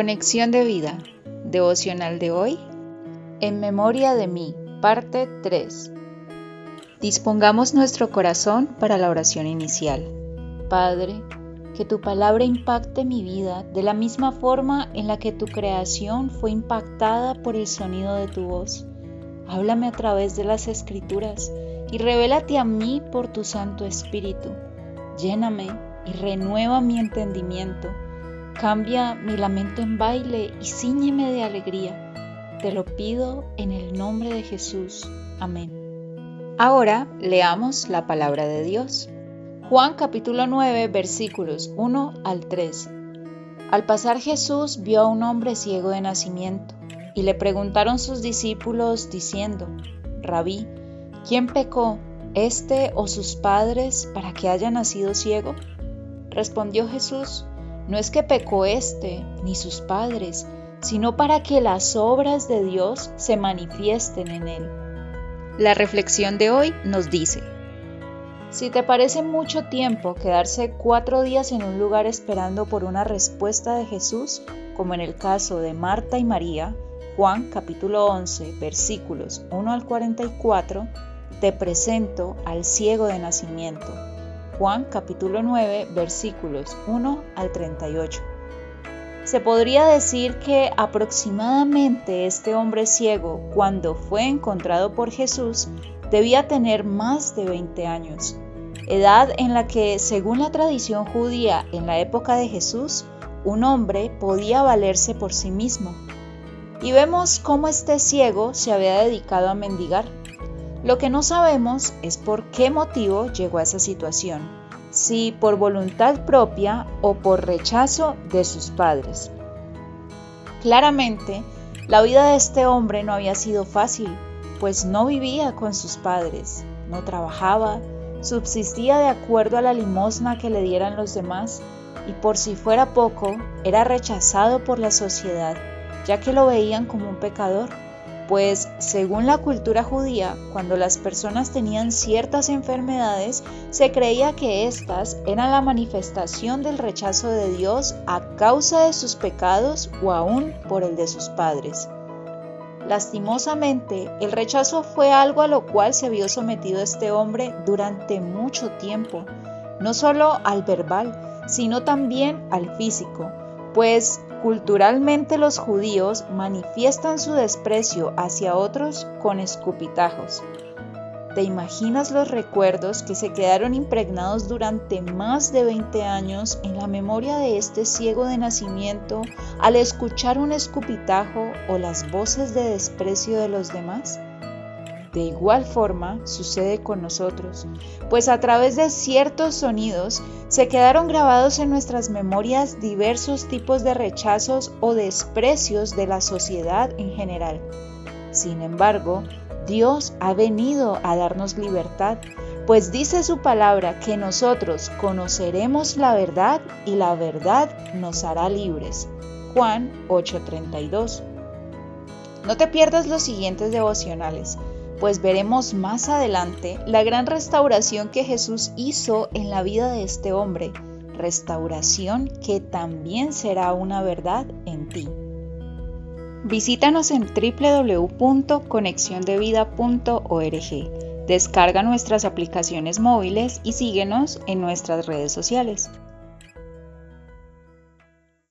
Conexión de vida, devocional de hoy, en memoria de mí, parte 3. Dispongamos nuestro corazón para la oración inicial. Padre, que tu palabra impacte mi vida de la misma forma en la que tu creación fue impactada por el sonido de tu voz. Háblame a través de las escrituras y revélate a mí por tu Santo Espíritu. Lléname y renueva mi entendimiento. Cambia mi lamento en baile y ciñeme de alegría. Te lo pido en el nombre de Jesús. Amén. Ahora leamos la palabra de Dios. Juan capítulo 9 versículos 1 al 3. Al pasar Jesús vio a un hombre ciego de nacimiento y le preguntaron sus discípulos diciendo, Rabí, ¿quién pecó, este o sus padres, para que haya nacido ciego? Respondió Jesús, no es que pecó éste ni sus padres, sino para que las obras de Dios se manifiesten en él. La reflexión de hoy nos dice, si te parece mucho tiempo quedarse cuatro días en un lugar esperando por una respuesta de Jesús, como en el caso de Marta y María, Juan capítulo 11 versículos 1 al 44, te presento al ciego de nacimiento Juan capítulo 9 versículos 1 al 38. Se podría decir que aproximadamente este hombre ciego, cuando fue encontrado por Jesús, debía tener más de 20 años, edad en la que, según la tradición judía en la época de Jesús, un hombre podía valerse por sí mismo. Y vemos cómo este ciego se había dedicado a mendigar lo que no sabemos es por qué motivo llegó a esa situación, si por voluntad propia o por rechazo de sus padres. Claramente, la vida de este hombre no había sido fácil, pues no vivía con sus padres, no trabajaba, subsistía de acuerdo a la limosna que le dieran los demás y por si fuera poco, era rechazado por la sociedad, ya que lo veían como un pecador pues según la cultura judía, cuando las personas tenían ciertas enfermedades, se creía que éstas eran la manifestación del rechazo de Dios a causa de sus pecados o aún por el de sus padres. Lastimosamente, el rechazo fue algo a lo cual se vio sometido este hombre durante mucho tiempo, no solo al verbal, sino también al físico, pues Culturalmente los judíos manifiestan su desprecio hacia otros con escupitajos. ¿Te imaginas los recuerdos que se quedaron impregnados durante más de 20 años en la memoria de este ciego de nacimiento al escuchar un escupitajo o las voces de desprecio de los demás? De igual forma sucede con nosotros, pues a través de ciertos sonidos se quedaron grabados en nuestras memorias diversos tipos de rechazos o desprecios de la sociedad en general. Sin embargo, Dios ha venido a darnos libertad, pues dice su palabra que nosotros conoceremos la verdad y la verdad nos hará libres. Juan 8:32. No te pierdas los siguientes devocionales pues veremos más adelante la gran restauración que Jesús hizo en la vida de este hombre, restauración que también será una verdad en ti. Visítanos en www.conexiondevida.org. Descarga nuestras aplicaciones móviles y síguenos en nuestras redes sociales.